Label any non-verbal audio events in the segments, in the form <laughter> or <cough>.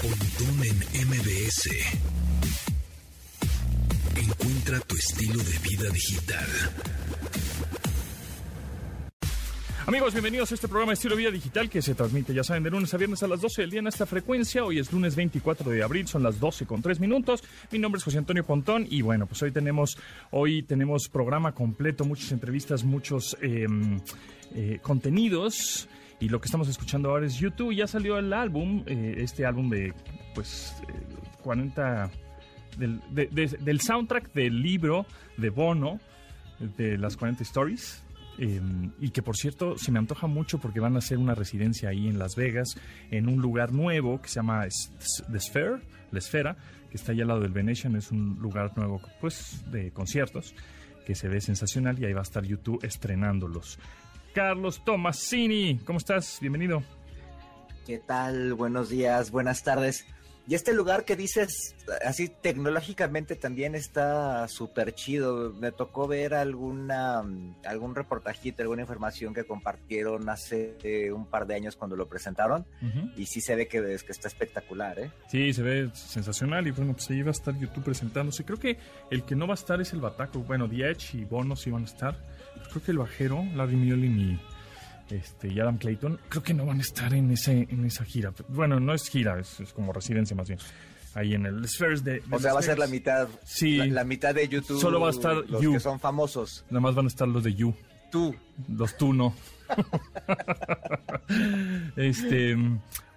Pontón en MBS. Encuentra tu estilo de vida digital. Amigos, bienvenidos a este programa Estilo Vida Digital que se transmite, ya saben, de lunes a viernes a las 12 del día en esta frecuencia. Hoy es lunes 24 de abril, son las 12 con 3 minutos. Mi nombre es José Antonio Pontón y bueno, pues hoy tenemos, hoy tenemos programa completo, muchas entrevistas, muchos em, eh, contenidos. Y lo que estamos escuchando ahora es YouTube. Ya salió el álbum, eh, este álbum de pues 40 del, del soundtrack del libro de Bono de las 40 Stories eh, y que por cierto se me antoja mucho porque van a hacer una residencia ahí en Las Vegas, en un lugar nuevo que se llama The Sphere, La Esfera, que está allá al lado del Venetian, es un lugar nuevo pues de conciertos que se ve sensacional y ahí va a estar YouTube estrenándolos. Carlos Tomasini, ¿cómo estás? Bienvenido. ¿Qué tal? Buenos días, buenas tardes. Y este lugar que dices, así tecnológicamente también está súper chido. Me tocó ver alguna algún reportajito, alguna información que compartieron hace eh, un par de años cuando lo presentaron. Y sí se ve que, que está espectacular, ¿eh? Sí, se ve sensacional. Y bueno, pues ahí va a estar YouTube presentándose. Creo que el que no va a estar es el Bataco. Bueno, Diech y Bono sí van a estar. Creo que el bajero, Larry Mullen y este, y Adam Clayton, creo que no van a estar en, ese, en esa gira. Bueno, no es gira, es, como residencia más bien. Ahí en el Spheres de... o sea, va a ser la mitad. Sí. La, mitad de YouTube. Solo va a estar los que son famosos. Nada más van a estar los de You. Tú. Los tú no. <laughs> este,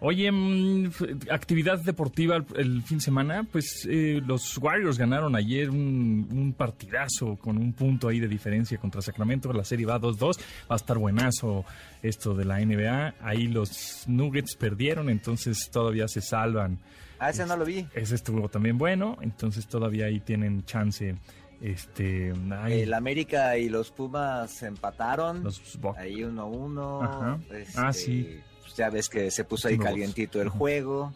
oye, mm, actividad deportiva el, fin de semana, pues eh, los Warriors ganaron ayer un, partidazo con un punto ahí de diferencia contra Sacramento, la serie va 2-2, va a estar buenazo esto de la NBA, ahí los Nuggets perdieron, entonces todavía se salvan. Ah, ese no lo vi. Ese estuvo también bueno, entonces todavía ahí tienen chance este, el América y los Pumas empataron. ahí 1-1. Uno, este, ah, sí. Pues ya ves que se puso ahí calientito el juego.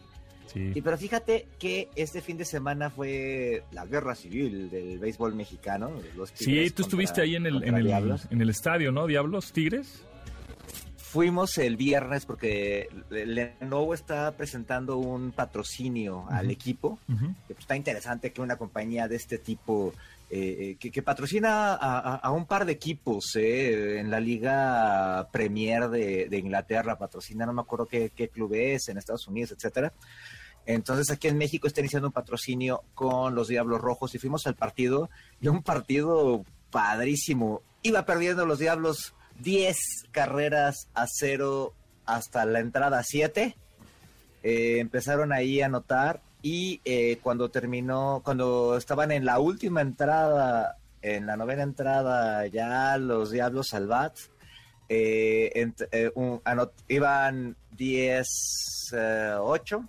Sí. Y pero fíjate que este fin de semana fue la guerra civil del béisbol mexicano. sí, tú estuviste ahí en el, en el, en el estadio, ¿no? Diablos, Tigres. Fuimos el viernes porque Lenovo está presentando un patrocinio al equipo. que pues, está interesante que una compañía de este tipo eh, que, patrocina a, un par de equipos eh, en la Liga Premier de, Inglaterra, patrocina, no me acuerdo qué, club es, en Estados Unidos, etcétera. Entonces aquí en México está iniciando un patrocinio con los Diablos Rojos y fuimos al partido, y un partido padrísimo. Iba perdiendo los Diablos 10 carreras a cero hasta la entrada 7. Eh, empezaron ahí a anotar y eh, cuando terminó, cuando estaban en la última entrada, en la novena entrada, ya los Diablos Salvats, eh, eh, iban 10-8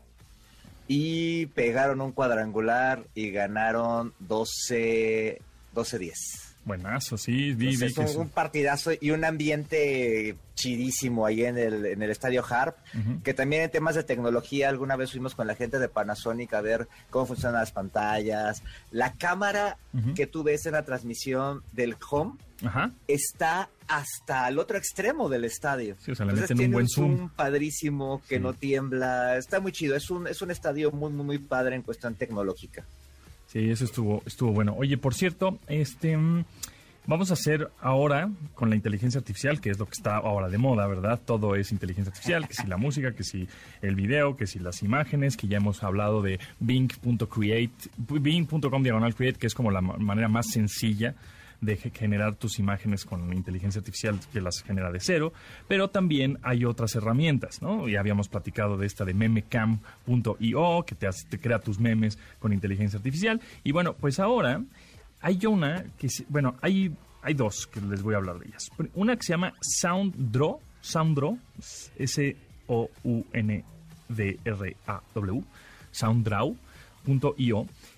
y pegaron un cuadrangular y ganaron 12-10. Buenazo, sí, vi, vi que un, partidazo y un ambiente chidísimo ahí en el, en el estadio Harp, que también en temas de tecnología, alguna vez fuimos con la gente de Panasonic a ver cómo funcionan las pantallas. La cámara que tú ves en la transmisión del home está hasta el otro extremo del estadio. Sí, o sea, le tiene un buen zoom. padrísimo que no tiembla, está muy chido, es un, es un estadio muy, muy, muy padre en cuestión tecnológica. Sí, eso estuvo, estuvo bueno. Oye, por cierto, este mm, vamos a hacer ahora con la inteligencia artificial, que es lo que está ahora de moda, ¿verdad? Todo es inteligencia artificial, que si la música, que si el video, que si las imágenes, que ya hemos hablado de bing.create, bing.com diagonal create, que es como la manera más sencilla de generar tus imágenes con inteligencia artificial que las genera de cero, pero también hay otras herramientas, ¿no? Ya habíamos platicado de esta de memecam.io, que te, te crea tus memes con inteligencia artificial. Y bueno, pues ahora hay una que, bueno, hay, hay dos que les voy a hablar de ellas. Una que se llama SoundDraw, SoundDraw, S-O-U-N-D-R-A-W,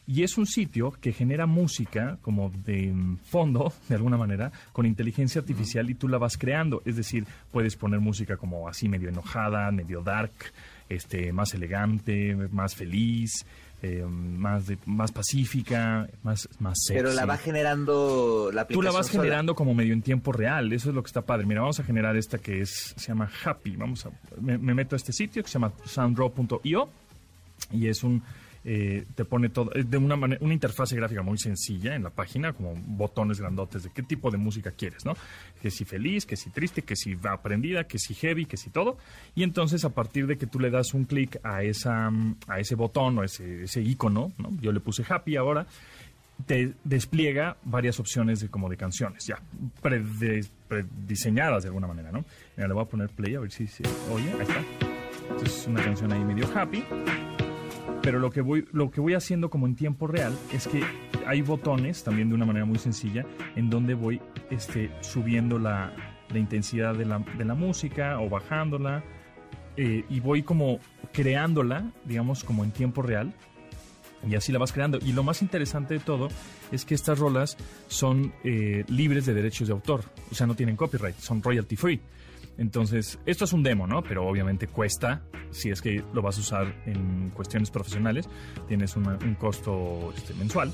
Y es un sitio que genera música como de fondo, <laughs> de alguna manera, con inteligencia artificial y tú la vas creando. Es decir, puedes poner música como así medio enojada, medio dark, este, más elegante, más feliz, eh, más más pacífica, más más sexy. Pero la va generando la Tú la vas generando como medio en tiempo real, eso es lo que está padre. Mira, vamos a generar esta que es se llama Happy. Vamos a me, meto a este sitio que se llama sounddraw.io y es un eh, te pone todo de una manera, una interfase gráfica muy sencilla en la página, como botones grandotes de qué tipo de música quieres, ¿no? Que si feliz, que si triste, que si aprendida, que si heavy, que si todo. Y entonces a partir de que tú le das un clic a esa a ese botón o ese, ese icono, ¿no? Yo le puse happy ahora te despliega varias opciones de como de canciones ya prediseñadas de alguna manera, ¿no? Mira, le voy a poner play a ver si se oye, ahí está. es una canción ahí medio happy pero lo que voy lo que voy haciendo como en tiempo real es que hay botones también de una manera muy sencilla en donde voy este subiendo la, intensidad de la, de la, música o bajándola eh, y voy como creándola digamos como en tiempo real y así la vas creando. Y lo más interesante de todo es que estas rolas son eh, libres de derechos de autor o sea no tienen copyright son royalty free entonces, esto es un demo, ¿no? Pero obviamente cuesta, si es que lo vas a usar en cuestiones profesionales, tienes un costo este, mensual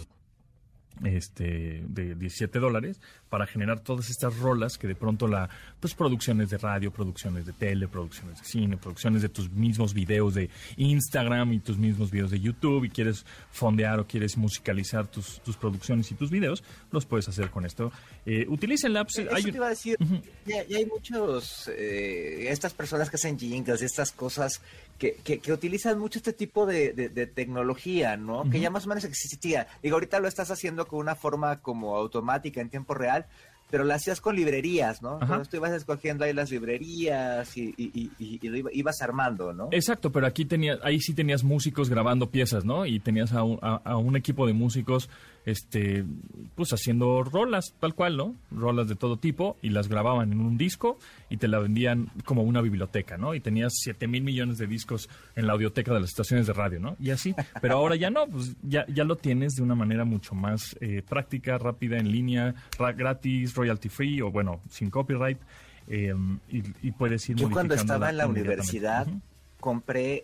este, de 17 dólares para generar todas estas rolas que de pronto la, pues producciones de radio, producciones de tele, producciones de cine, producciones de tus mismos videos de Instagram y tus mismos videos de YouTube y quieres fondear o quieres musicalizar tus, tus producciones y tus videos, los puedes hacer con esto. Eh, utilicen Eso hay... te iba a decir, ya, hay muchos, eh, estas personas que hacen jingles, estas cosas que, que, utilizan mucho este tipo de, de, tecnología, ¿no? Que ya más o menos existía. Digo, ahorita lo estás haciendo con una forma como automática en tiempo real, pero lo hacías con librerías, ¿no? Entonces tú ibas escogiendo ahí las librerías y, y, y, lo ibas armando, ¿no? Exacto, pero aquí tenía, ahí sí tenías músicos grabando piezas, ¿no? Y tenías a un, a un equipo de músicos este, pues haciendo rolas, tal cual, ¿no? Rolas de todo tipo y las grababan en un disco y te la vendían como una biblioteca, ¿no? Y tenías 7 mil millones de discos en la audioteca de las estaciones de radio, ¿no? Y así, pero ahora ya no, pues ya, ya lo tienes de una manera mucho más eh, práctica, rápida, en línea, gratis, royalty free o bueno, sin copyright. Em, y, puedes ir Yo cuando estaba en la universidad compré,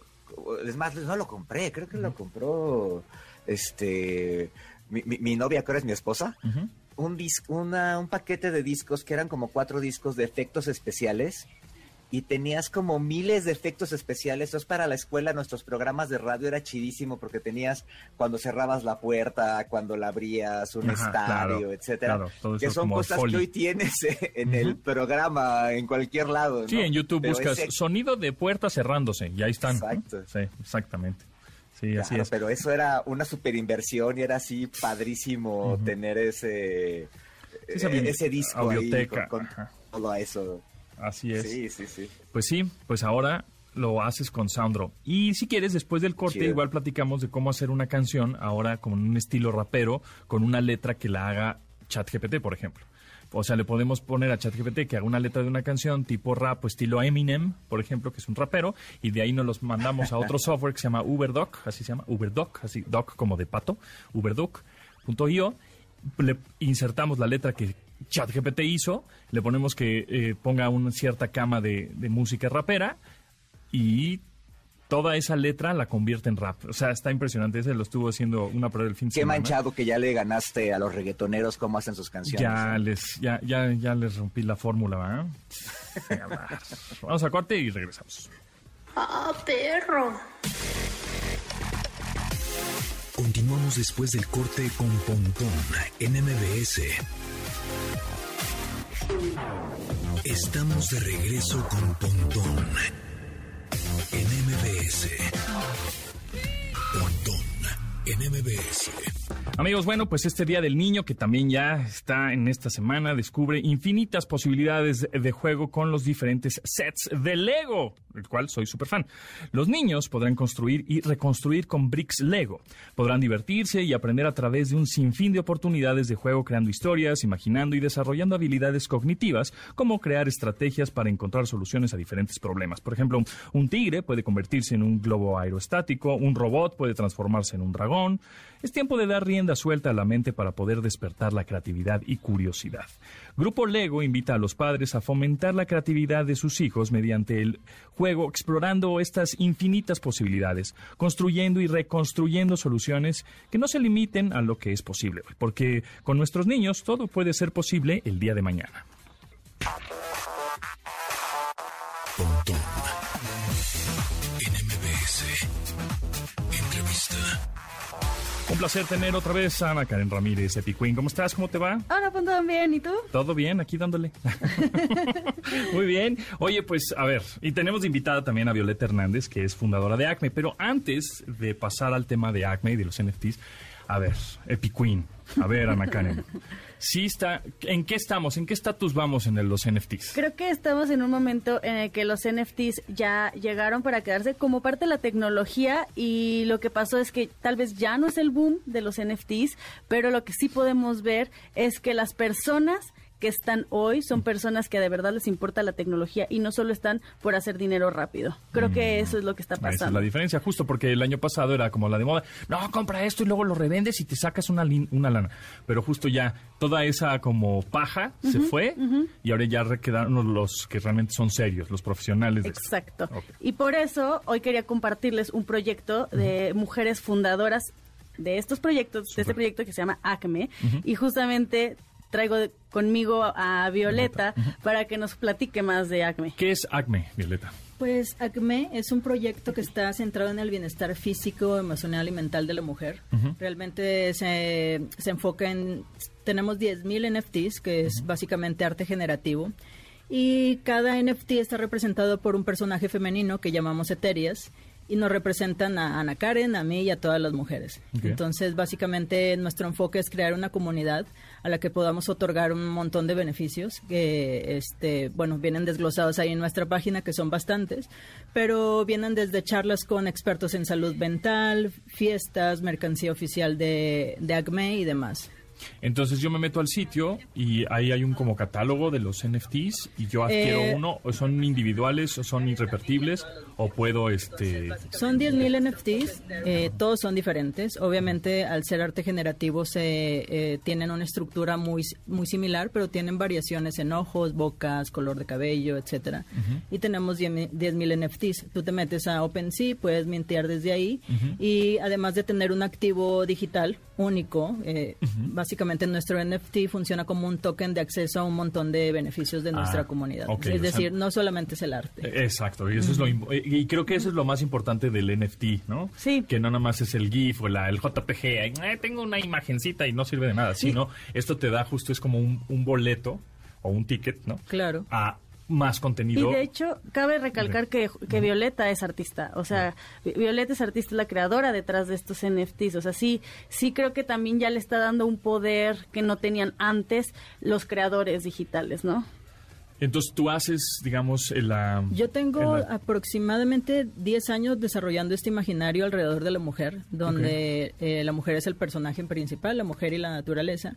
es más, no lo compré, creo que lo compró este mi, novia, que ahora es mi esposa, un, una, un paquete de discos que eran como cuatro discos de efectos especiales y tenías como miles de efectos especiales. Entonces, para la escuela, nuestros programas de radio era chidísimo porque tenías cuando cerrabas la puerta, cuando la abrías, un estadio, etcétera. que son cosas que hoy tienes <laughs> en el programa, en cualquier lado. Sí, en YouTube buscas sonido de puerta cerrándose y ahí están. Exacto. Sí, exactamente. Sí, así es. Pero eso era una super inversión y era así padrísimo tener ese, ese disco audioteca. con, todo eso. Así es. Sí, sí, sí. Pues sí, pues ahora lo haces con Soundro. Y si quieres, después del corte, igual platicamos de cómo hacer una canción ahora con un estilo rapero, con una letra que la haga ChatGPT, por ejemplo. O sea, le podemos poner a ChatGPT que haga una letra de una canción tipo rap, estilo Eminem, por ejemplo, que es un rapero, y de ahí nos los mandamos a otro <laughs> software que se llama UberDoc, así se llama, UberDoc, así doc como de pato, uberdoc.io. Le insertamos la letra que ChatGPT hizo, le ponemos que eh, ponga una cierta cama de música rapera y toda esa letra la convierte en rap. O sea, está impresionante. Ese lo estuvo haciendo una prueba del fin de Qué manchado que ya le ganaste a los reggaetoneros cómo hacen sus canciones. Ya les, ya, ya, ya les rompí la fórmula, ¿va? <laughs> Vamos a corte y regresamos. ¡Ah, perro! Continuamos después del corte con Pontón en MBS. Estamos de regreso con Pontón MBS. Pontón en MBS. Amigos, bueno, pues este Día del Niño, que también ya está en esta semana, descubre infinitas posibilidades de juego con los diferentes sets de Lego, el cual soy súper fan. Los niños podrán construir y reconstruir con bricks Lego. Podrán divertirse y aprender a través de un sinfín de oportunidades de juego creando historias, imaginando y desarrollando habilidades cognitivas, como crear estrategias para encontrar soluciones a diferentes problemas. Por ejemplo, un tigre puede convertirse en un globo aerostático, un robot puede transformarse en un dragón. Es tiempo de dar rienda suelta a la mente para poder despertar la creatividad y curiosidad. Grupo Lego invita a los padres a fomentar la creatividad de sus hijos mediante el juego, explorando estas infinitas posibilidades, construyendo y reconstruyendo soluciones que no se limiten a lo que es posible, porque con nuestros niños todo puede ser posible el día de mañana. Placer tener otra vez a Ana Karen Ramírez, Epiqueen. ¿Cómo estás? ¿Cómo te va? Hola, pues todo bien, ¿y tú? Todo bien, aquí dándole. <laughs> Muy bien. Oye, pues a ver, y tenemos de invitada también a Violeta Hernández, que es fundadora de Acme, pero antes de pasar al tema de Acme y de los NFTs, a ver, Epiqueen, a ver, Ana Karen. Sí está, ¿en qué estamos? ¿En qué estatus vamos en el- los NFTs? Creo que estamos en un momento en el que los NFTs ya llegaron para quedarse como parte de la tecnología y lo que pasó es que tal vez ya no es el boom de los NFTs, pero lo que sí podemos ver es que las personas que están hoy son personas que de verdad les importa la tecnología y no solo están por hacer dinero rápido. Creo que eso es lo que está Esa es pasando. la diferencia, justo porque el año pasado era como la de moda. No, compra esto y luego lo revendes y te sacas una, una lana. Pero justo ya toda esa como paja se fue y ahora ya quedaron los que realmente son serios, los profesionales. De esto. Exacto. Ok. Y por eso hoy quería compartirles un proyecto de mujeres fundadoras de estos proyectos, de este proyecto que se llama ACME. Y justamente traigo de- conmigo a Violeta para que nos platique más de ACME. ¿Qué es ACME, Violeta? Pues ACME es un proyecto que está centrado en el bienestar físico, emocional y mental de la mujer. Realmente se, se enfoca en... Tenemos 10.000 NFTs, que es básicamente arte generativo. Y cada NFT está representado por un personaje femenino que llamamos Eterias. Y nos representan a Ana Karen, a mí y a todas las mujeres. Entonces, básicamente, nuestro enfoque es crear una comunidad a la que podamos otorgar un montón de beneficios que, este, bueno, vienen desglosados ahí en nuestra página, que son bastantes, pero vienen desde charlas con expertos en salud mental, fiestas, mercancía oficial de, de ACME y demás. Entonces yo me meto al sitio y ahí hay un como catálogo de los NFTs y yo adquiero Eh, uno, o son individuales o son irrepetibles o puedo este Son 10.000 NFTs, eh, todos son diferentes. Obviamente, al ser arte generativo, se eh, tienen una estructura muy, muy similar, pero tienen variaciones en ojos, bocas, color de cabello, etcétera. Y tenemos 10.000 10.000 NFTs. Tú te metes a OpenSea, puedes mintear desde ahí. Y además de tener un activo digital único, eh, básicamente nuestro NFT funciona como un token de acceso a un montón de beneficios de nuestra Ah, comunidad. es sea- decir, no solamente es el arte. Eh, Exacto, y eso es lo y creo que eso es lo más importante del NFT, ¿no? Sí. Que no nada más es el GIF o la, el JPG, eh, tengo una imagencita y no sirve de nada, sino esto te da justo es como un, un boleto o un ticket, ¿no? Claro. A más Y contenido. de hecho, cabe recalcar que, que Violeta es artista. O sea, Vi- Violeta es artista, es la creadora detrás de estos NFTs. O sea, sí, sí creo que también ya le está dando un poder que no tenían antes los creadores digitales, ¿no? Entonces tú haces, digamos, el, la... Yo tengo aproximadamente 10 años desarrollando este imaginario alrededor de la mujer, donde eh, la mujer es el personaje principal, la mujer y la naturaleza.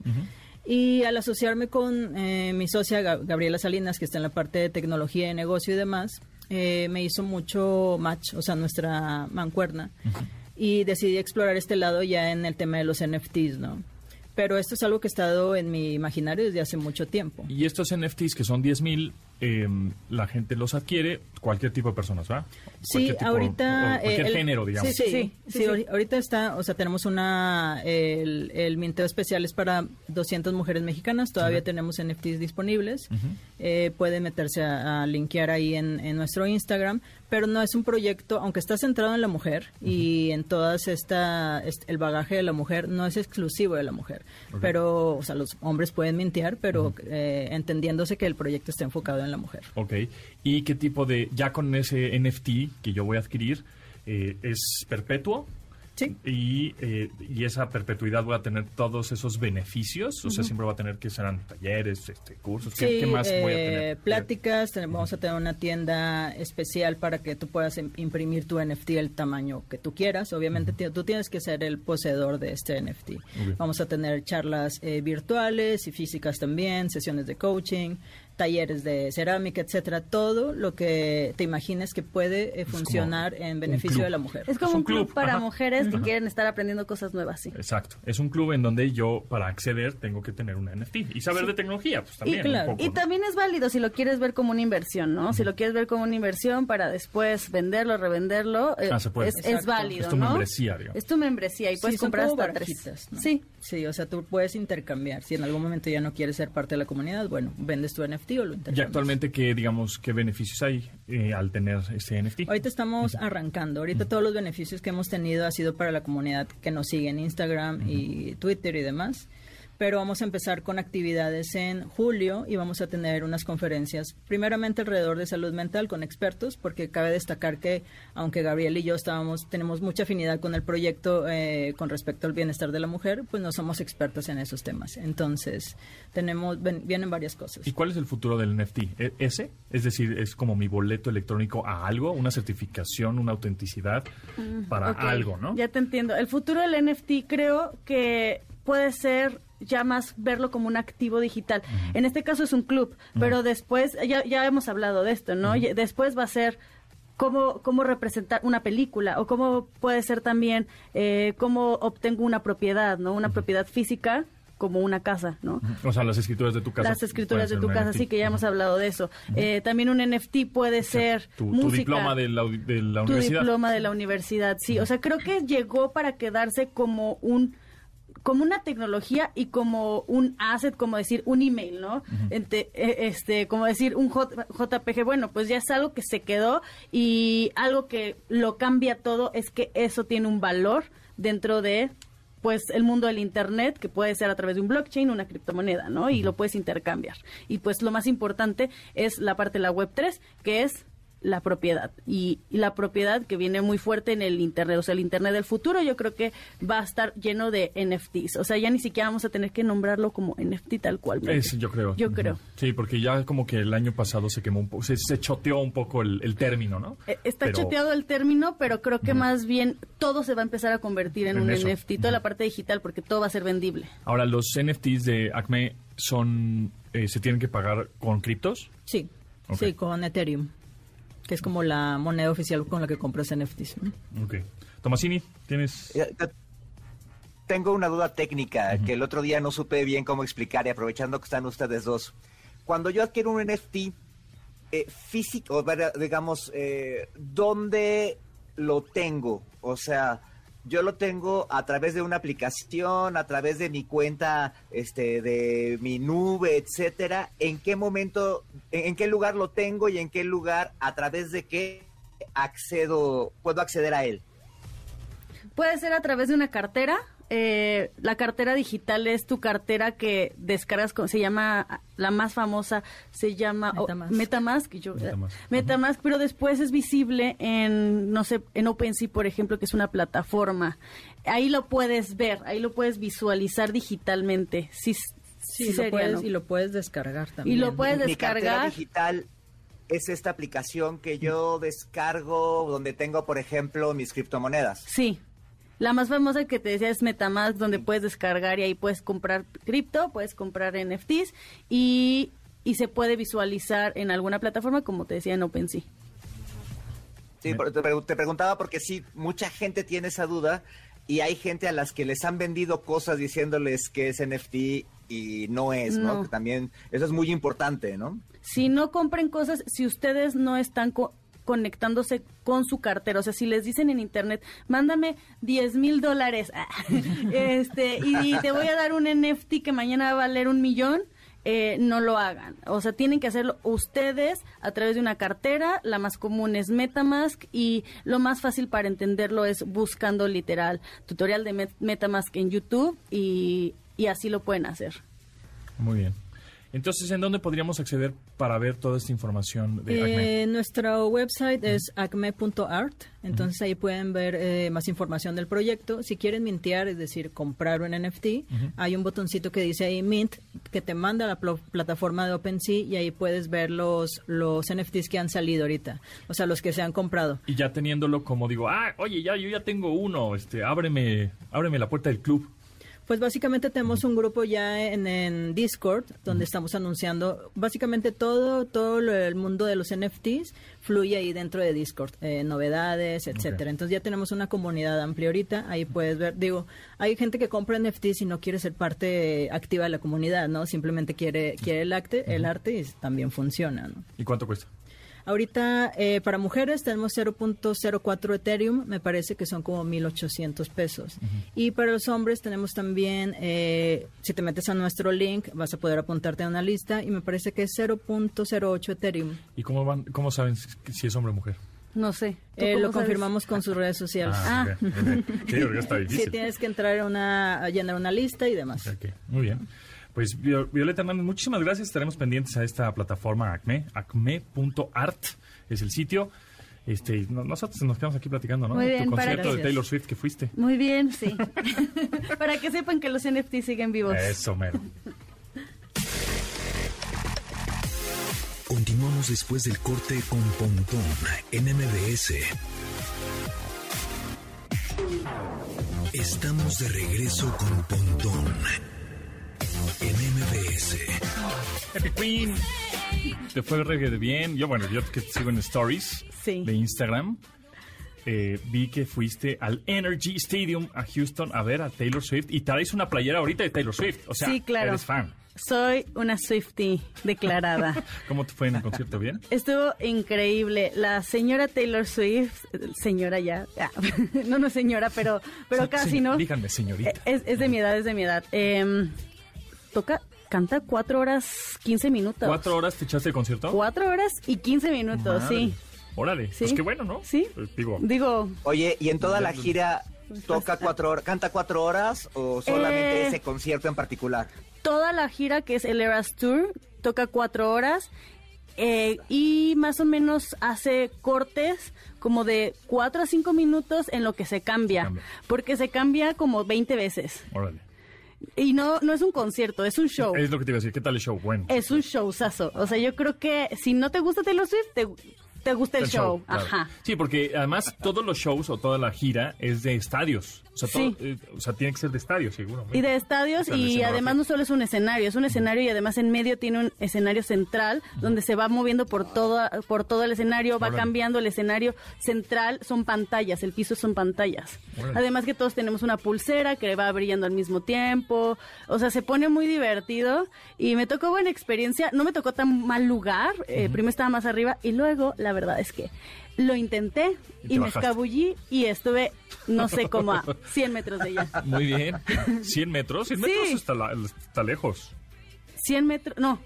Y al asociarme con eh, mi socia Gab- Gabriela Salinas, que está en la parte de tecnología y negocio y demás, eh, me hizo mucho match, o sea, nuestra mancuerna. Y decidí explorar este lado ya en el tema de los NFTs, ¿no? Pero esto es algo que ha estado en mi imaginario desde hace mucho tiempo. Y estos NFTs que son 10 mil, la gente los adquiere, cualquier tipo de personas, ¿va? Sí, Cualquier tipo- ahorita... o Cualquier eh, el- género, digamos. Sí, sí, Sí, sí, sí, sí. ahori- ahorita está, o sea, tenemos una... El, el minteo especial es para 200 mujeres mexicanas, todavía tenemos NFTs disponibles. Eh, pueden meterse a, a linkear ahí en, en nuestro Instagram, pero no es un proyecto, aunque está centrado en la mujer y en todas esta... est- el bagaje de la mujer, no es exclusivo de la mujer. Pero, o sea, los hombres pueden mintear, pero eh, entendiéndose que el proyecto está enfocado en la mujer. Ok. ¿Y qué tipo de, ya con ese NFT que yo voy a adquirir, eh, es perpetuo? Sí. Y, eh, y esa perpetuidad voy a tener todos esos beneficios, o sea, siempre voy a tener que serán talleres, este, cursos, ¿qué, Sí, qué más voy a eh, tener? Pláticas, ten- vamos a tener una tienda especial para que tú puedas im- imprimir tu NFT el tamaño que tú quieras. Obviamente ti- tú tienes que ser el poseedor de este NFT. Vamos a tener charlas eh, virtuales y físicas también, sesiones de coaching, talleres de cerámica, etcétera. Todo lo que te imagines que puede eh, funcionar en beneficio de la mujer. Es como Es un un club, club, para ajá. mujeres que quieren estar aprendiendo cosas nuevas, sí. Exacto. Es un club en donde yo, para acceder, tengo que tener una NFT. Y saber de tecnología, pues también. claro. un poco, Y ¿no? también es válido si lo quieres ver como una inversión, ¿no? Si lo quieres ver como una inversión para después venderlo, revenderlo, eh, Ah, se puede. es, válido, Es tu ¿no? membresía, digamos. Es tu membresía y puedes comprar hasta tres. ¿no? Sí. Sí, o sea, tú puedes intercambiar. Si en algún momento ya no quieres ser parte de la comunidad, bueno, vendes tu NFT ¿Y actualmente qué, digamos, qué beneficios hay eh, al tener este NFT? Ahorita estamos arrancando. Ahorita todos los beneficios que hemos tenido ha sido para la comunidad que nos sigue en Instagram y Twitter y demás. Pero vamos a empezar con actividades en julio y vamos a tener unas conferencias, primeramente alrededor de salud mental con expertos, porque cabe destacar que aunque Gabriel y yo estábamos tenemos mucha afinidad con el proyecto eh, con respecto al bienestar de la mujer, pues no somos expertos en esos temas. Entonces tenemos ven- vienen varias cosas. ¿Y cuál es el futuro del NFT? ¿E- ¿Ese? Es decir, es como mi boleto electrónico a algo, una certificación, una autenticidad para Ok, algo, ¿no? Ya te entiendo. El futuro del NFT creo que puede ser ya más verlo como un activo digital. En este caso es un club, pero después, ya, ya hemos hablado de esto, ¿no? Después va a ser cómo, cómo representar una película o cómo puede ser también eh, cómo obtengo una propiedad, ¿no? Una propiedad física como una casa, ¿no? O sea, las escrituras de tu casa. Las escrituras de tu casa, NFT. sí que ya hemos hablado de eso. Eh, también un NFT puede ser Tu, tu música diploma de la, de la tu universidad. diploma de la universidad, sí. O sea, creo que llegó para quedarse como un como una tecnología y como un asset, como decir un email, ¿no? Ente- eh, este, como decir un JPG, bueno, pues ya es algo que se quedó y algo que lo cambia todo es que eso tiene un valor dentro de pues el mundo del internet que puede ser a través de un blockchain, una criptomoneda, ¿no? Y lo puedes intercambiar. Y pues lo más importante es la parte de la web 3, que es la propiedad y, y la propiedad que viene muy fuerte en el internet, o sea, el internet del futuro yo creo que va a estar lleno de NFTs, o sea, ya ni siquiera vamos a tener que nombrarlo como NFT tal cual. Es, yo creo. Yo creo. Sí, porque ya como que el año pasado se quemó un poco, se, se choteó un poco el, el término, ¿no? Eh, Está Pero- choteado el término, pero creo que más bien todo se va a empezar a convertir en, En un eso. NFT, toda la parte digital, porque todo va a ser vendible. Ahora, los NFTs de Acme son, eh, se tienen que pagar con criptos. Sí, sí, con Ethereum, que es como la moneda oficial con la que compras NFTs. ¿no? Ok. Tomasini, tienes... Tengo una duda técnica que el otro día no supe bien cómo explicar y aprovechando que están ustedes dos. Cuando yo adquiero un NFT eh, físico, digamos, eh, ¿dónde lo tengo? O sea, yo lo tengo a través de una aplicación, a través de mi cuenta, este, de mi nube, etcétera. ¿En qué momento, en, qué lugar lo tengo y en qué lugar, a través de qué accedo, puedo acceder a él? Puede ser a través de una cartera. Eh, la cartera digital es tu cartera que descargas, con, se llama, la más famosa, se llama oh, Metamask. Yo- Metamask. Metamask, pero después es visible en, no sé, en OpenSea, por ejemplo, que es una plataforma. Ahí lo puedes ver, ahí lo puedes visualizar digitalmente. Sí, sí, Sí, lo sería, puedes, ¿no? y lo puedes descargar también. Y lo puedes Mi cartera descargar. digital es esta aplicación que yo descargo donde tengo, por ejemplo, mis criptomonedas. Sí. La más famosa que te decía es Metamask, donde puedes descargar y ahí puedes comprar cripto, puedes comprar NFTs y, y se puede visualizar en alguna plataforma, como te decía en OpenSea. Sí, te, pregu- te preguntaba porque sí, mucha gente tiene esa duda y hay gente a las que les han vendido cosas diciéndoles que es NFT y no es, ¿no? No. Que también eso es muy importante, ¿no? Si no compren cosas, si ustedes no están co- conectándose con su cartera, o sea, si les dicen en internet, mándame 10 mil dólares, <laughs> este, y te voy a dar un NFT que mañana va a valer un millón, eh, no lo hagan. O sea, tienen que hacerlo ustedes a través de una cartera. La más común es MetaMask y lo más fácil para entenderlo es buscando literal tutorial de Met- MetaMask en YouTube y, y así lo pueden hacer. Muy bien. Entonces, ¿en dónde podríamos acceder para ver toda esta información de Acme? Eh, nuestro website es acme.art, entonces ahí pueden ver eh, más información del proyecto. Si quieren mintear, es decir, comprar un NFT, hay un botoncito que dice ahí Mint, que te manda a la pl- plataforma de OpenSea y ahí puedes ver los, los NFTs que han salido ahorita, o sea, los que se han comprado. Y ya teniéndolo como digo, ah, oye, ya, yo ya tengo uno, este, ábreme, ábreme la puerta del club. Pues básicamente tenemos un grupo ya en, en Discord donde estamos anunciando básicamente todo todo lo- el mundo de los NFTs fluye ahí dentro de Discord, eh, novedades, etcétera. Entonces ya tenemos una comunidad amplia ahorita, ahí puedes ver, digo, hay gente que compra NFTs y no quiere ser parte activa de la comunidad, ¿no? Simplemente quiere quiere el arte, el arte y también funciona, ¿no? ¿Y cuánto cuesta? Ahorita eh, para mujeres tenemos 0.04 Ethereum, me parece que son como 1.800 pesos. Y para los hombres tenemos también, eh, si te metes a nuestro link, vas a poder apuntarte a una lista y me parece que es 0.08 Ethereum. ¿Y cómo, van, cómo saben si es hombre o mujer? No sé. Eh, lo confirmamos con sus redes sociales. Ah, ah. Sí, porque está <laughs> difícil. Sí, tienes que entrar a, una, a llenar una lista y demás. muy bien. Pues Violeta Hernández, muchísimas gracias. Estaremos pendientes a esta plataforma ACME, acme.art es el sitio. Este, nosotros nos quedamos aquí platicando, ¿no? Muy bien, tu concierto de Taylor Swift que fuiste. Muy bien, sí. <laughs> para que sepan que los NFT siguen vivos. Eso, mero. Continuamos después del corte con Pontón en MBS. Estamos de regreso con Pontón en MBS. Happy Queen. Te fue reggae de bien. Yo, bueno, yo que te sigo en stories de Instagram. Eh, vi que fuiste al Energy Stadium a Houston a ver a Taylor Swift y traes una playera ahorita de Taylor Swift. O sea, eres fan. Soy una Swiftie declarada. <laughs> ¿Cómo te fue en el concierto? ¿Bien? Estuvo increíble. La señora Taylor Swift, señora ya, <laughs> no, no señora, pero, pero casi, ¿no? Díganme, señorita. Es, de mi edad, es de mi edad. Em, toca, canta cuatro horas, quince minutos. ¿Cuatro horas te echaste el concierto? Cuatro horas y quince minutos, sí. Órale, pues qué bueno, ¿no? Sí. Pues digo. Digo. Oye, y en toda la gira toca cuatro horas, canta cuatro horas o solamente eh, ese concierto en particular? toda la gira que es el Eras Tour, toca cuatro horas eh, y más o menos hace cortes como de cuatro a cinco minutos en lo que se cambia, porque se cambia como 20 veces. Órale. Y no, no es un concierto, es un show. Es lo que te iba a decir, ¿qué tal el show? Bueno. Es un showzazo. O sea, yo creo que si no te gusta Taylor Swift, te, te gusta el, show. Ajá. Sí, porque además todos los shows o toda la gira es de estadios. O sea, eh, o sea tiene que ser de estadios, seguro. Y de estadios, y además no solo es un escenario, es un escenario y además en medio tiene un escenario central donde se va moviendo por todo, por todo el escenario, va cambiando el escenario central, son pantallas, el piso son pantallas. Además que todos tenemos una pulsera que va brillando al mismo tiempo. O sea, se pone muy divertido y me tocó buena experiencia. No me tocó tan mal lugar, eh, primero estaba más arriba y luego la verdad es que lo intenté y, me escabullí y estuve, no sé, como a <laughs> 100 metros de ella. Muy bien. ¿100 metros? 100 metros está, está lejos. 100 metros, no,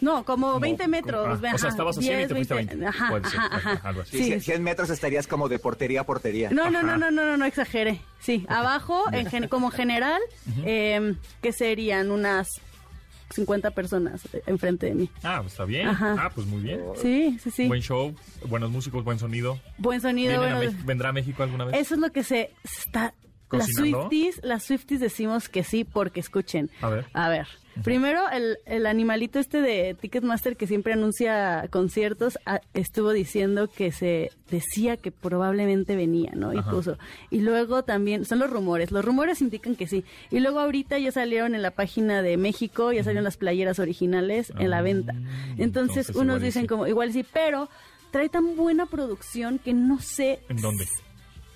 no, como 20 metros. Ah, o sea, estabas a 100 y te fuiste a 20. Ajá, ajá, ajá. Algo así. Sí, 100 metros estarías como de portería a portería. No, no, no, no, no, no, no exagere. Sí, abajo, en como general, eh, que serían unas 50 personas enfrente de mí. Ah, pues está bien. Ah, pues muy bien. Sí, sí, sí. Buen show, buenos músicos, buen sonido. Buen sonido. ¿Vendrá a México alguna vez? Eso es lo que se, está... Las Swifties, las Swifties decimos que sí porque escuchen. A ver. A ver. Primero, el, el, animalito este de Ticketmaster que siempre anuncia conciertos ah, estuvo diciendo que se decía que probablemente venía, ¿no? Y puso. Y luego también, son los rumores, los rumores indican que sí. Y luego ahorita ya salieron en la página de México, ya salieron las playeras originales en la venta. Ah, entonces, unos dicen como, igual sí, pero trae tan buena producción que no sé. ¿En dónde?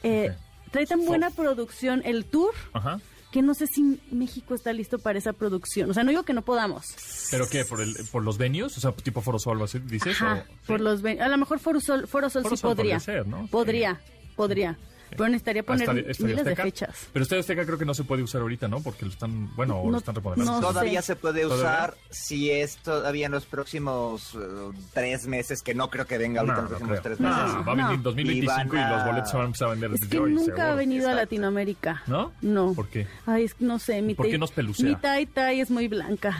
Eh, trae tan buena producción el tour. Ajá que no sé si México está listo para esa producción. O sea, no digo que no podamos. ¿Pero qué? ¿Por, el, por los venues? O sea, tipo Foro Sol, dices? Ajá, por los A lo mejor Foro Sol, Foro Sol sí podría. Ser, ¿no? Podría, podría. Pero necesitaría poner miles de fechas. Pero Estadio Azteca creo que no se puede usar ahorita, ¿no? Porque lo están, bueno, lo están remodelando. todavía se puede usar si es todavía en los próximos uh, tres meses, que no creo que venga ahorita en los próximos tres meses. va a venir 2025 y, los boletos se van a empezar a vender es que nunca ha venido a Latinoamérica. ¿No? No. ¿Por qué? Ay, no sé. Mi ¿Por qué nos pelucea? Mi tai tai es muy blanca.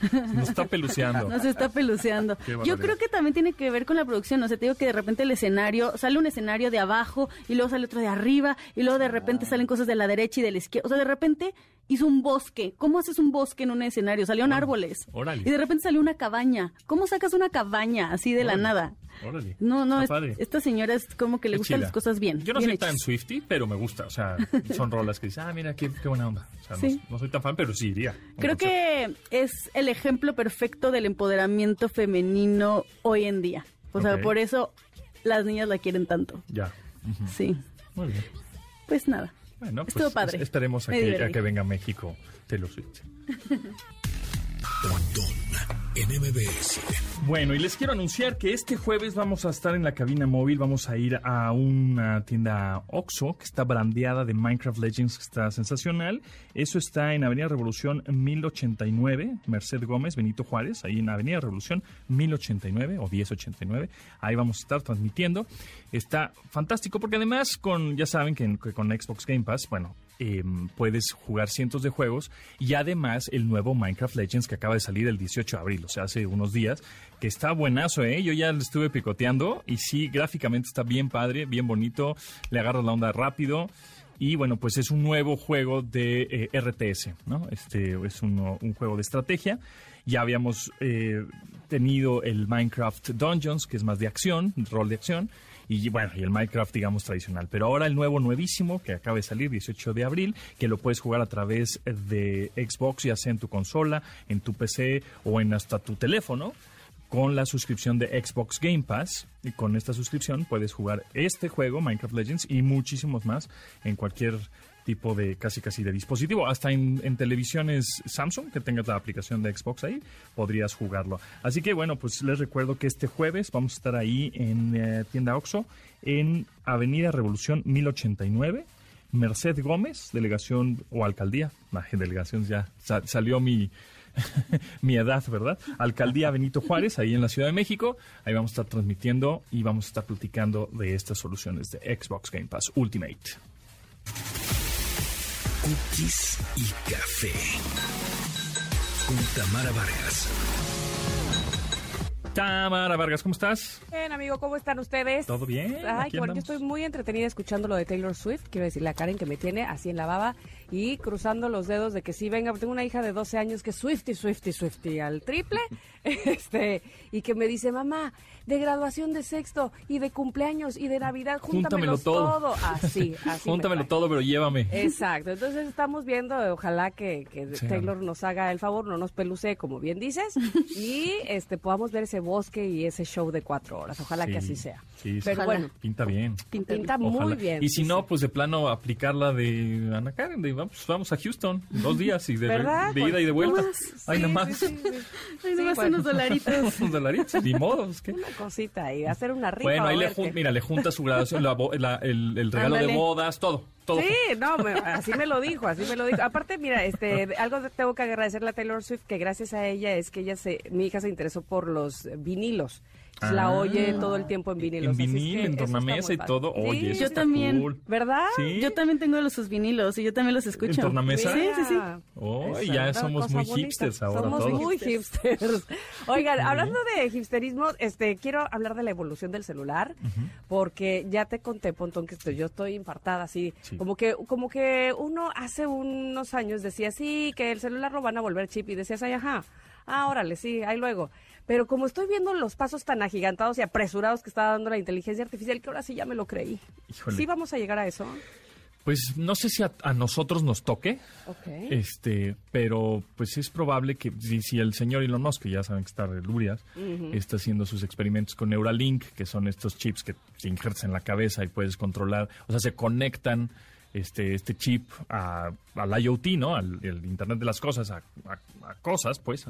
<laughs> Nos está peluceando. Nos está peluceando. Yo creo que también tiene que ver con la producción. O sea, te digo que de repente el escenario, sale un escenario de abajo y luego sale otro de arriba y luego de repente salen cosas de la derecha y de la izquierda. O sea, de repente hizo un bosque. ¿Cómo haces un bosque en un escenario? Salieron árboles. Y de repente salió una cabaña. ¿Cómo sacas una cabaña así de la nada? No, no, esta señora es como que le gustan las cosas bien. Yo no soy tan Swifty, pero me gusta. O sea, <laughs> son rolas que dices, ah, mira, qué, buena onda. O sea, no, soy tan fan, pero sí iría. Creo que es el ejemplo perfecto del empoderamiento femenino hoy en día. O sea, por eso las niñas la quieren tanto. Ya. Sí. Muy bien. Pues nada. Bueno, Estuvo pues padre. esperemos a que, a que venga a México Taylor Swift. <laughs> en MBS. Bueno, y les quiero anunciar que este jueves vamos a estar en la cabina móvil, vamos a ir a una tienda Oxxo que está brandeada de Minecraft Legends, que está sensacional. Eso está en Avenida Revolución 1089, Merced Gómez, Benito Juárez, ahí en Avenida Revolución 1089 o 1089. Ahí vamos a estar transmitiendo. Está fantástico porque además con, ya saben que, que con Xbox Game Pass, bueno, eh, puedes jugar cientos de juegos y además el nuevo Minecraft Legends que acaba de salir el 18 de abril, o sea, hace unos días, que está buenazo, ¿eh? Yo ya lo estuve picoteando y sí, gráficamente está bien padre, bien bonito, le agarras la onda rápido. Y bueno, pues es un nuevo juego de eh, RTS, ¿no? Este es un, un juego de estrategia. Ya habíamos eh, tenido el Minecraft Dungeons, que es más de acción, rol de acción. Y bueno, y el Minecraft, digamos, tradicional. Pero ahora el nuevo, nuevísimo, que acaba de salir, 18 de abril, que lo puedes jugar a través de Xbox, ya sea en tu consola, en tu PC o en hasta tu teléfono con la suscripción de Xbox Game Pass. Y con esta suscripción puedes jugar este juego, Minecraft Legends, y muchísimos más en cualquier tipo de casi casi de dispositivo. Hasta en, en televisiones Samsung, que tengas la aplicación de Xbox ahí, podrías jugarlo. Así que bueno, pues les recuerdo que este jueves vamos a estar ahí en eh, tienda Oxxo, en Avenida Revolución 1089. Merced Gómez, delegación o alcaldía, nah, delegación ya sa- salió mi, <laughs> mi edad, ¿verdad? Alcaldía Benito Juárez, ahí en la Ciudad de México. Ahí vamos a estar transmitiendo y vamos a estar platicando de estas soluciones de Xbox Game Pass Ultimate. Cookies y café. Con Tamara Vargas. Tamara Vargas, ¿cómo estás? Bien, amigo, ¿cómo están ustedes? ¿Todo bien? Ay, bueno, yo estoy muy entretenida escuchando lo de Taylor Swift. Quiero decirle a Karen que me tiene así en la baba y cruzando los dedos de que sí venga. Tengo una hija de 12 años que es Swifty, Swifty, Swifty al triple. <laughs> este Y que me dice, mamá, de graduación de sexto y de cumpleaños y de Navidad, Júntamelo júntamelo todo. Así, <laughs> así. me Júntamelo todo, pero llévame. Exacto, entonces estamos viendo, ojalá que, que Sí. Taylor nos haga el favor, no nos peluce, como bien dices, <laughs> y este podamos ver ese bosque y ese show de cuatro horas. Ojalá Sí, que así sea. sí, sí. Pero Ojalá. bueno, Pinta bien. Pinta muy bien. Y si no, pues de plano aplicar la de Ana Karen, de vamos, vamos a Houston, dos días y de, ida y de vuelta. Pues, <laughs> Ay, sí, nada más. sí, sí, sí. Ay, <laughs> Sí, nomás bueno. unos dolaritos. <laughs> Unos dolaritos, ni modo. es que- Una cosita y hacer una rifa. Bueno, ahí le, jun- mira, le junta su graduación, la bo- la- el, el regalo de bodas, todo. todo. Sí, no, me- así me lo dijo, así me lo dijo. Aparte, mira, este, algo de- tengo que agradecerle a Taylor Swift, que gracias a ella es que ella se, mi hija se interesó por los vinilos. La Ah. oye todo el tiempo en vinilos. En vinil, que en tornamesa y todo. Oye, eso Yo está también. cool. ¿Verdad? Sí. Yo también tengo los sus vinilos y yo también los escucho. ¿En tornamesa? Sí, sí, sí. Oh, ya somos muy bonita. hipsters ahora Somos todos. muy hipsters. <laughs> Oigan, hablando de hipsterismo, este, quiero hablar de la evolución del celular, porque ya te conté, Pontón, que estoy, yo estoy infartada, así, Sí. como que, como que uno hace unos años decía, sí, que el celular lo van a volver chip, y decías, ay, ajá, ah, órale, sí, ahí luego. Pero como estoy viendo los pasos tan agigantados y apresurados que está dando la inteligencia artificial, que ahora sí ya me lo creí. Híjole. Sí vamos a llegar a eso. Pues no sé si a, a nosotros nos toque, este, pero pues es probable que si, si el señor Elon Musk, que ya saben que está de Lurias, está haciendo sus experimentos con Neuralink, que son estos chips que te injertas en la cabeza y puedes controlar, o sea, se conectan este, este chip a- al IoT, ¿no? Al el Internet de las cosas, a, a- a cosas, pues,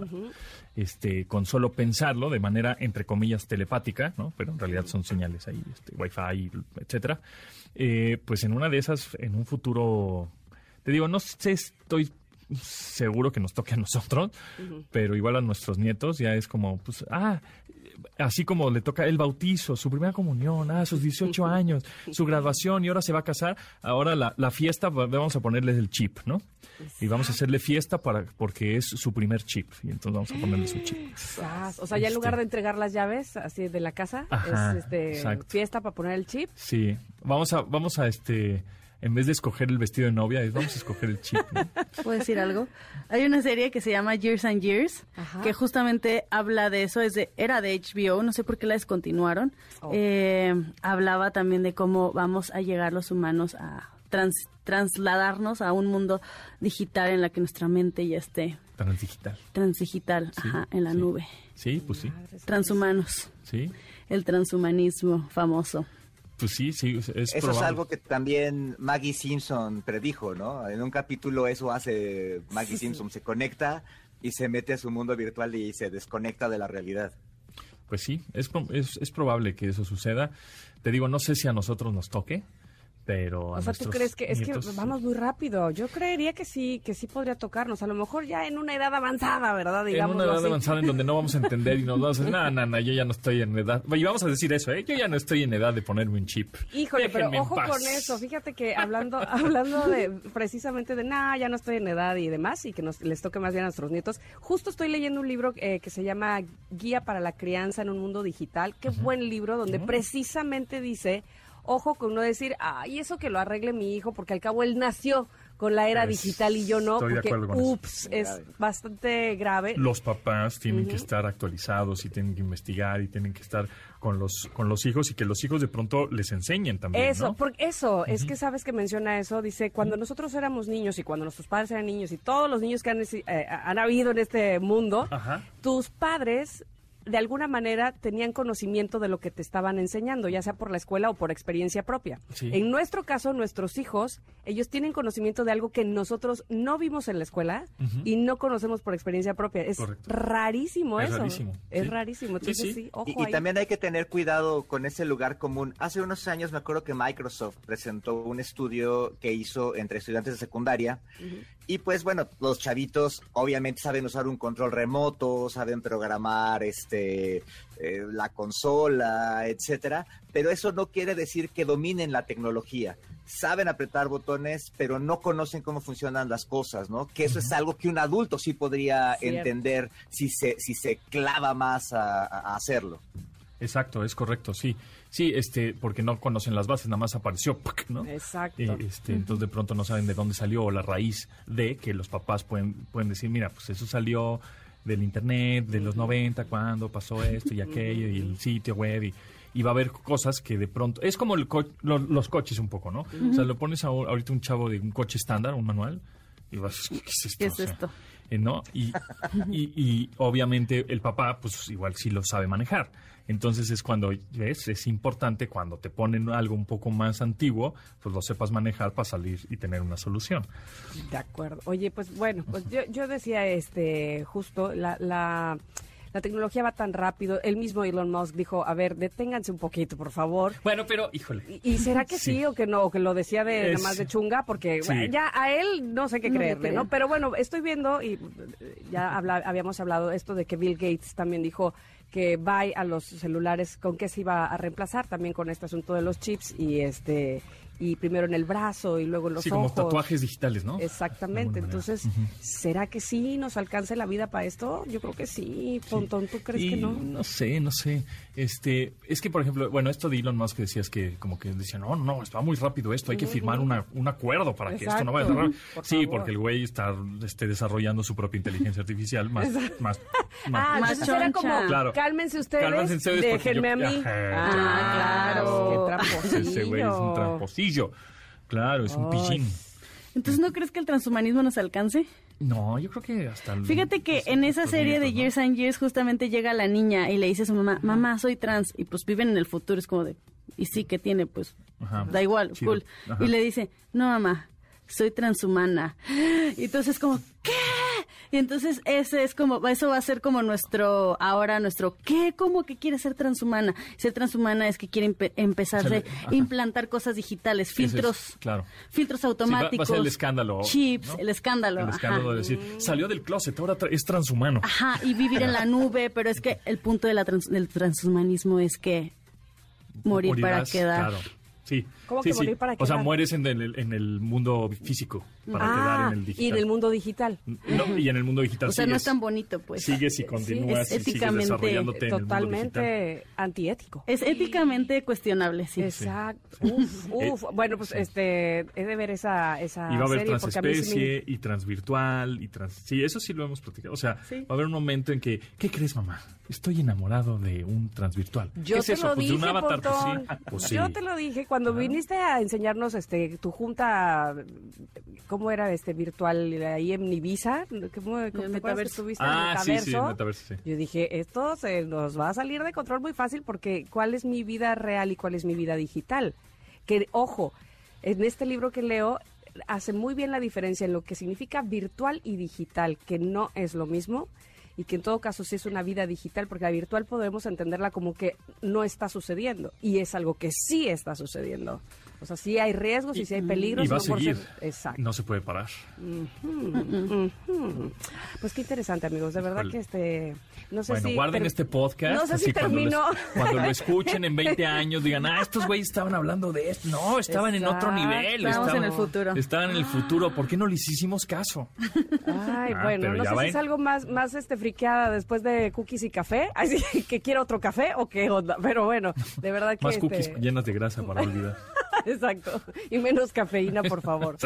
este, con solo pensarlo de manera, entre comillas, telepática, ¿no? Pero en realidad son señales ahí, este, Wi-Fi, etcétera. Eh, pues en una de esas, en un futuro, te digo, no sé, estoy seguro que nos toque a nosotros, pero igual a nuestros nietos ya es como, pues, ah, así como le toca el bautizo, su primera comunión, ah, sus 18 <laughs> años, su graduación y ahora se va a casar, ahora la, la fiesta, va- vamos a ponerles el chip, ¿no? Y vamos a hacerle fiesta para porque es su primer chip y entonces vamos a ponerle su chip. O sea, ya en lugar Este. de entregar las llaves así de la casa, Ajá, es este fiesta para poner el chip. Sí, vamos a vamos a este en vez de escoger el vestido de novia, es vamos a escoger el chip, ¿no? <laughs> ¿Puedo decir algo? Hay una serie que se llama Years and Years, Ajá. que justamente habla de eso, es de, era de HBO, no sé por qué la descontinuaron. Oh. Eh, hablaba también de cómo vamos a llegar los humanos a trans- trasladarnos a un mundo digital en la que nuestra mente ya esté Transdigital. transdigital, Sí, ajá, en la sí. nube. Sí, pues sí. Transhumanos, Sí. el transhumanismo famoso. Pues sí, sí, es, es Eso probable. es algo que también Maggie Simpson predijo, ¿no? En un capítulo eso hace Maggie Simpson, se conecta y se mete a su mundo virtual y se desconecta de la realidad. Pues sí, es, es, es probable que eso suceda. Te digo, no sé si a nosotros nos toque, pero O sea, ¿tú crees que es que vamos muy rápido? Yo creería que sí, que sí podría tocarnos. A lo mejor ya en una edad avanzada, ¿verdad? en Digamos una edad avanzada en donde no vamos a entender y nos vamos a decir, no, no, no, yo ya no estoy en edad. Y vamos a decir eso, ¿eh? Yo ya no estoy en edad de ponerme un chip. Híjole, Déjenme pero en ojo con eso. Fíjate que hablando, <laughs> hablando de precisamente de, nah, ya no estoy en edad y demás, y que nos, les toque más bien a nuestros nietos. Justo estoy leyendo un libro eh, que se llama Guía para la crianza en un mundo digital. Qué buen libro, donde precisamente dice, ojo con no decir, ay, eso que lo arregle mi hijo, porque al cabo él nació con la era Es- digital y yo no, estoy de porque acuerdo con eso. ups, es bastante grave. Los papás tienen que estar actualizados y tienen que investigar y tienen que estar con los, con los hijos y que los hijos de pronto les enseñen también, Eso, ¿no? porque eso, es que sabes que menciona eso, dice, cuando nosotros éramos niños y cuando nuestros padres eran niños y todos los niños que han, eh, han habido en este mundo, Ajá. tus padres de alguna manera tenían conocimiento de lo que te estaban enseñando, ya sea por la escuela o por experiencia propia. Sí. En nuestro caso, nuestros hijos, ellos tienen conocimiento de algo que nosotros no vimos en la escuela y no conocemos por experiencia propia. Es Correcto. rarísimo Es eso. rarísimo, Es sí. rarísimo. Entonces, sí. sí, ojo Y, también hay que tener cuidado con ese lugar común. Hace unos años me acuerdo que Microsoft presentó un estudio que hizo entre estudiantes de secundaria y pues bueno, los chavitos obviamente saben usar un control remoto, saben programar este eh, la consola, etcétera, pero eso no quiere decir que dominen la tecnología. Saben apretar botones, pero no conocen cómo funcionan las cosas, ¿no? Que eso es algo que un adulto sí podría Cierto. entender si se si se clava más a- a hacerlo. Exacto, es correcto, sí. Sí, este, porque no conocen las bases, nada más apareció. ¿no? Exacto. Eh, este, Entonces de pronto no saben de dónde salió o la raíz de que los papás pueden, pueden decir, mira, pues eso salió del internet, de los 90, cuando pasó esto y aquello, y el sitio web, y, y va a haber cosas que de pronto... Es como el co- lo- los coches un poco, ¿no? O sea, lo pones a- ahorita un chavo de un coche estándar, un manual, y vas, <laughs> ¿qué es esto? ¿Qué es O sea, esto? ¿No? Y, y, y obviamente el papá, pues igual sí lo sabe manejar. Entonces es cuando, ¿ves? Es importante cuando te ponen algo un poco más antiguo, pues lo sepas manejar para salir y tener una solución. De acuerdo. Oye, pues bueno, pues yo, yo decía, este, justo, la, la, la tecnología va tan rápido. El mismo Elon Musk dijo, a ver, deténganse un poquito, por favor. Bueno, pero, híjole. ¿Y, y será que sí. Sí. o que no? O que lo decía de Es- nada más de chunga, porque Sí. bueno, ya a él no sé qué No creerle. ¿no? Pero bueno, estoy viendo y eh, ya habla- habíamos hablado esto de que Bill Gates también dijo que va a los celulares, ¿con qué se iba a reemplazar? También con este asunto de los chips y este y primero en el brazo y luego en los sí, como ojos. tatuajes digitales, ¿no? Exactamente. Entonces, ¿será que sí nos alcance la vida para esto? Yo creo que sí. Pontón, ¿tú crees Y que no? No sé, no sé. Este, es que, por ejemplo, bueno, esto de Elon Musk que decías que como que decía, no, no, va muy rápido esto, hay que firmar una, un acuerdo para que esto no vaya a cerrar. Por Sí, favor. porque el güey está este, desarrollando su propia inteligencia artificial más, más, <laughs> más- Ah, Más entonces era como, Claro. cálmense ustedes, Cálmense ustedes déjenme yo- a mí. Ajá. Ah, claro. Qué tramposillo. Ese güey es un tramposillo. Claro, es un Ay. Entonces, ¿no crees que el transhumanismo nos alcance? No, yo creo que hasta... el- Fíjate que en esa serie de. Years and Years justamente llega la niña y le dice a su mamá, mamá, soy trans. Y pues viven en el futuro, es como de, y sí que tiene, pues, Ajá. da igual, Chido. cool. Ajá. Y le dice, no mamá, soy transhumana. Y entonces como, ¿qué? Y entonces ese es como, eso va a ser como nuestro, ahora nuestro, ¿qué? ¿Cómo que quiere ser transhumana? Ser transhumana es que quiere empe- le- a implantar cosas digitales, es, filtros, claro. filtros Sí, va- automáticos. va a ser el escándalo. Chips, ¿no? el escándalo. El ajá. escándalo de decir, salió del closet, ahora tra- es transhumano. Ajá, y vivir en la nube, pero es que el punto de la trans- del transhumanismo es que morir para quedar. Claro. Sí. ¿Cómo Sí, que sí. morir para O sea, quedar? mueres en el, en el mundo físico para quedar Ah, en el digital. y en el mundo digital. No, y en el mundo digital O sea, no es tan bonito, pues. Sigues y continúas es y sigues éticamente desarrollándote en el mundo digital. Totalmente antiético. Es éticamente cuestionable, sí. Exacto. Uf, <laughs> uf. Bueno, pues este, he de ver esa, esa Y va a haber serie porque a mí sí me- transespecie y transvirtual y trans... Sí, eso sí lo hemos platicado. O sea, Sí. va a haber un momento en que, ¿qué crees, mamá? Estoy enamorado de un transvirtual. Yo ¿Qué es te eso? lo pues dije, de un avatar, pues sí. Pues sí. Yo te lo dije cuando viniste a enseñarnos este tu junta cómo era este virtual ahí en Ibiza, ¿cómo, cómo te que en Ah, el sí, sí, metaverso, sí. Yo dije, esto se nos va a salir de control muy fácil porque ¿cuál es mi vida real y cuál es mi vida digital? Que, ojo, en este libro que leo hace muy bien la diferencia en lo que significa virtual y digital, que no es lo mismo y que en todo caso sí es una vida digital, porque la virtual podemos entenderla como que no está sucediendo y es algo que sí está sucediendo. O sea, sí hay riesgos y, sí hay peligros. Y va a no seguir. ser- Exacto. No se puede parar. Pues qué interesante, amigos. De verdad que este. No sé Bueno, si. guarden este podcast. No sé así si cuando, les- termino. cuando lo escuchen en 20 <laughs> años, digan, ah, estos güeyes estaban hablando de esto. No, estaban en otro nivel. Estábamos en el futuro. Estaban en el futuro. ¿Por qué no les hicimos caso? Ay, Ah, bueno, no sé si es algo más, más este friqueada después de cookies y café. <laughs> Así que quiero otro café o qué onda. Pero bueno, de verdad que. Más este, cookies llenas de grasa para <laughs> olvidar. <laughs> Exacto. Y menos cafeína, por favor.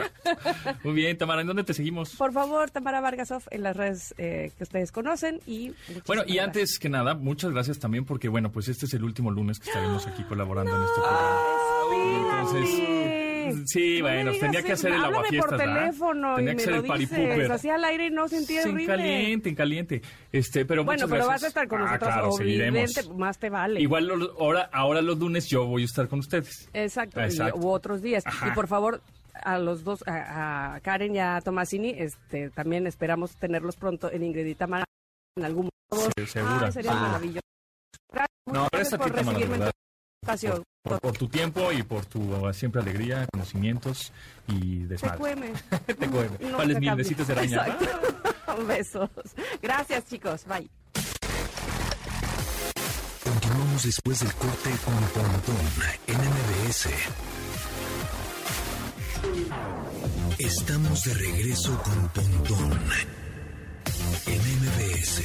Muy bien, Tamara, ¿en dónde te seguimos? Por favor, Tamara Vargasov en las redes eh, que ustedes conocen y Bueno, y gracias. antes que nada, muchas gracias también porque, bueno, pues este es el último lunes que estaremos aquí colaborando en este programa. Entonces, sí, No bueno, tenía que hacer el aguafiestas, por ¿verdad? teléfono Tenía y que me ser lo el dices. Así al aire y no sentí Sí, en horrible. caliente, en caliente. Este, pero Bueno, pero vas gracias. a estar con Ah, nosotros, claro, seguiremos. más te vale. Igual los- ahora, ahora los lunes yo voy a estar con ustedes. Exacto, Exacto. u otros días. Ajá. Y por favor, a los dos, a, a Karen y a Tomasini, este, también esperamos tenerlos pronto en Ingrid y Tamara en algún modo. Sí, segura. Ay, sería Ah. maravilloso. Gracias, No, gracias por recibirme en tu espacio. Por, por tu tiempo y por tu siempre alegría, conocimientos y desmadre. TQM. <laughs> Te cueme. No ¿Cuáles se mil besitos de araña? <laughs> Besos. Gracias, chicos. Bye. Continuamos después del corte con Pontón en MBS. Estamos de regreso con Pontón MBS.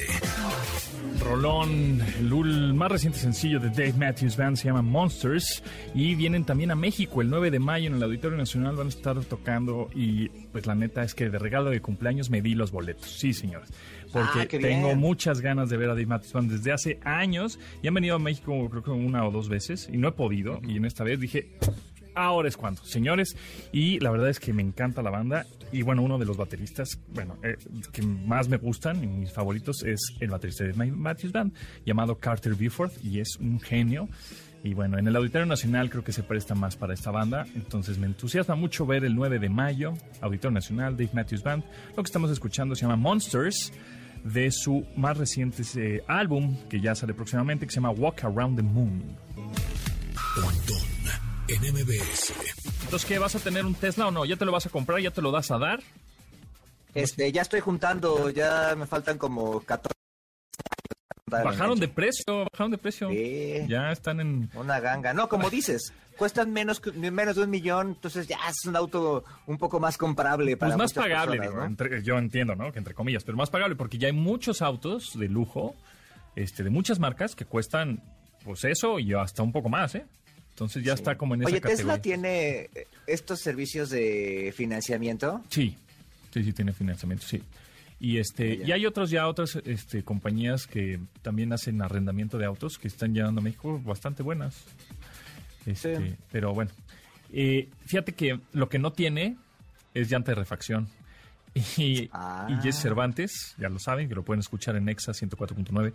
Rolón, el más reciente sencillo de Dave Matthews Band se llama Monsters y vienen también a México el 9 de mayo en el Auditorio Nacional van a estar tocando y pues la neta es que de regalo de cumpleaños me di los boletos, sí señores, porque Ah, tengo bien. muchas ganas de ver a Dave Matthews Band desde hace años y han venido a México creo que una o dos veces y no he podido y en esta vez dije Ahora es cuando, señores. Y la verdad es que me encanta la banda. Y bueno, uno de los bateristas, bueno, eh, que más me gustan y mis favoritos es el baterista de Matthews Band, llamado Carter Buford, y es un genio. Y bueno, en el Auditorio Nacional creo que se presta más para esta banda. Entonces me entusiasma mucho ver el 9 de mayo, Auditorio Nacional, Dave Matthews Band. Lo que estamos escuchando se llama Monsters, de su más reciente eh, álbum, que ya sale próximamente, que se llama Walk Around the Moon. En MBS. Entonces, ¿qué? ¿Vas a tener un Tesla o no? ¿Ya te lo vas a comprar? ¿Ya te lo das a dar? Este, ya estoy juntando, ya me faltan como 14 años. Bajaron de precio, bajaron de precio. Sí. Ya están en... Una ganga. No, como dices, cuestan menos, que- menos de un millón, entonces ya es un auto un poco más comparable para Pues más pagable, personas, digo, ¿no? entre- yo entiendo, ¿no? Que entre comillas, pero más pagable porque ya hay muchos autos de lujo, este, de muchas marcas que cuestan, pues eso y hasta un poco más, ¿eh? Entonces ya está como en esa Oye, categoría. Tesla tiene estos servicios de financiamiento. Sí, sí, sí tiene financiamiento, sí. Y este, Ya. y hay otros ya otras este, compañías que también hacen arrendamiento de autos que están llegando a México bastante buenas. Este, Sí. Pero bueno, eh, fíjate que lo que no tiene es llanta de refacción. <laughs> Y, Ah. y Cervantes, ya lo saben, que lo pueden escuchar en Exa 104.9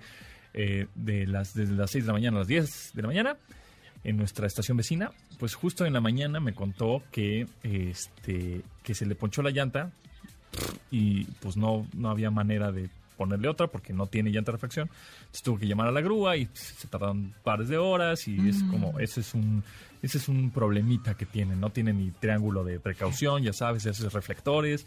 eh, de las, desde las 6 de la mañana a las 10 de la mañana en nuestra estación vecina. Pues justo en la mañana me contó que, este, que se le ponchó la llanta y pues no, no había manera de ponerle otra porque no tiene llanta de refacción. Entonces tuvo que llamar a la grúa y se tardaron pares de horas y es como, ese es un, ese es un problemita que tiene. No tiene ni triángulo de precaución, ya sabes, esos reflectores.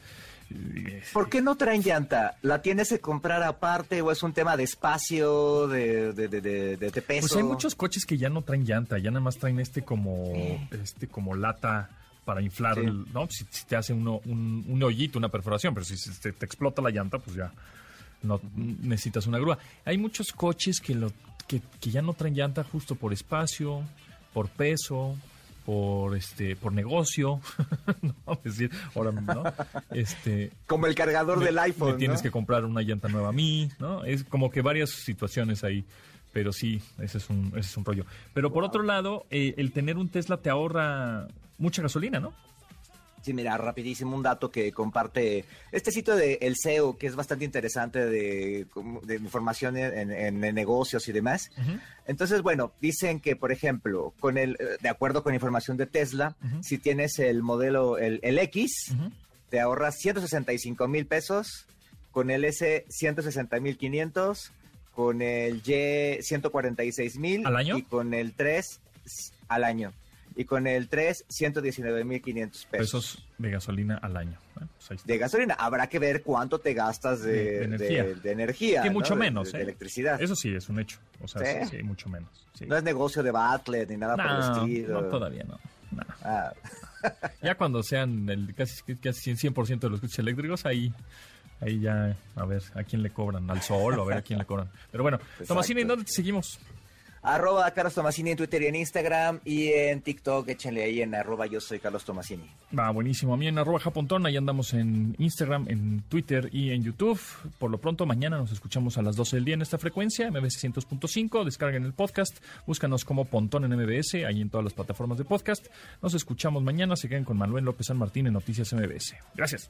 ¿Por qué no traen llanta? ¿La tienes que comprar aparte o es un tema de espacio, de, de, de, de, peso? Pues hay muchos coches que ya no traen llanta, ya nada más traen este como, este como lata para inflar, Sí. el- ¿no? Si, si te hace uno, un, un hoyito, una perforación, pero si te explota la llanta, pues ya no necesitas una grúa. Hay muchos coches que, lo, que, que ya no traen llanta justo por espacio, por peso, por este, por negocio, <laughs> no, es decir, ahora, ¿no? Este, Como el cargador me- del iPhone, me tienes ¿no? que comprar una llanta nueva a mí, ¿no? Es como que varias situaciones ahí. Pero sí, ese es un, ese es un rollo. Pero por otro lado, eh, el tener un Tesla te ahorra mucha gasolina, ¿no? Sí, mira, rapidísimo, un dato que comparte este sitio de El SEO, que es bastante interesante de, de información en, en- en negocios y demás. Entonces, bueno, dicen que, por ejemplo, con el, eh, de acuerdo con información de Tesla, si tienes el modelo, el, el X, te ahorras 165 mil pesos, con el S 160 mil 500, con el Y 146 mil. ¿Al año? Y con el 3 s- al año. Y con el 3, 119 mil 500 pesos. Pesos de gasolina al año. Bueno, pues. De gasolina. Habrá que ver cuánto te gastas de, De- de energía. de- de energía, Que ¿no? mucho menos, ¿eh? de electricidad. Eso sí, es un hecho. O sea, ¿Sí? sí, mucho menos. Sí. No es negocio de Batlet ni nada por el No, estilo. no, todavía no. No. Ah, <laughs> Ya cuando sean el casi, casi 100% de los coches eléctricos, ahí, ahí ya a ver a quién le cobran, al sol o a ver a quién le cobran. Pero bueno, <laughs> Tomasini, ¿en dónde te seguimos? Arroba Carlos Tomasini en Twitter y en Instagram y en TikTok, échenle ahí en arroba yo soy Carlos Tomasini. Va, buenísimo. A mí en arroba japontón, ahí andamos en Instagram, en Twitter y en YouTube. Por lo pronto, mañana nos escuchamos a las 12 del día en esta frecuencia, MBS 100.5. Descarguen el podcast, búscanos como Pontón en MBS, ahí en todas las plataformas de podcast. Nos escuchamos mañana. Se quedan con Manuel López San Martín en Noticias MBS. Gracias.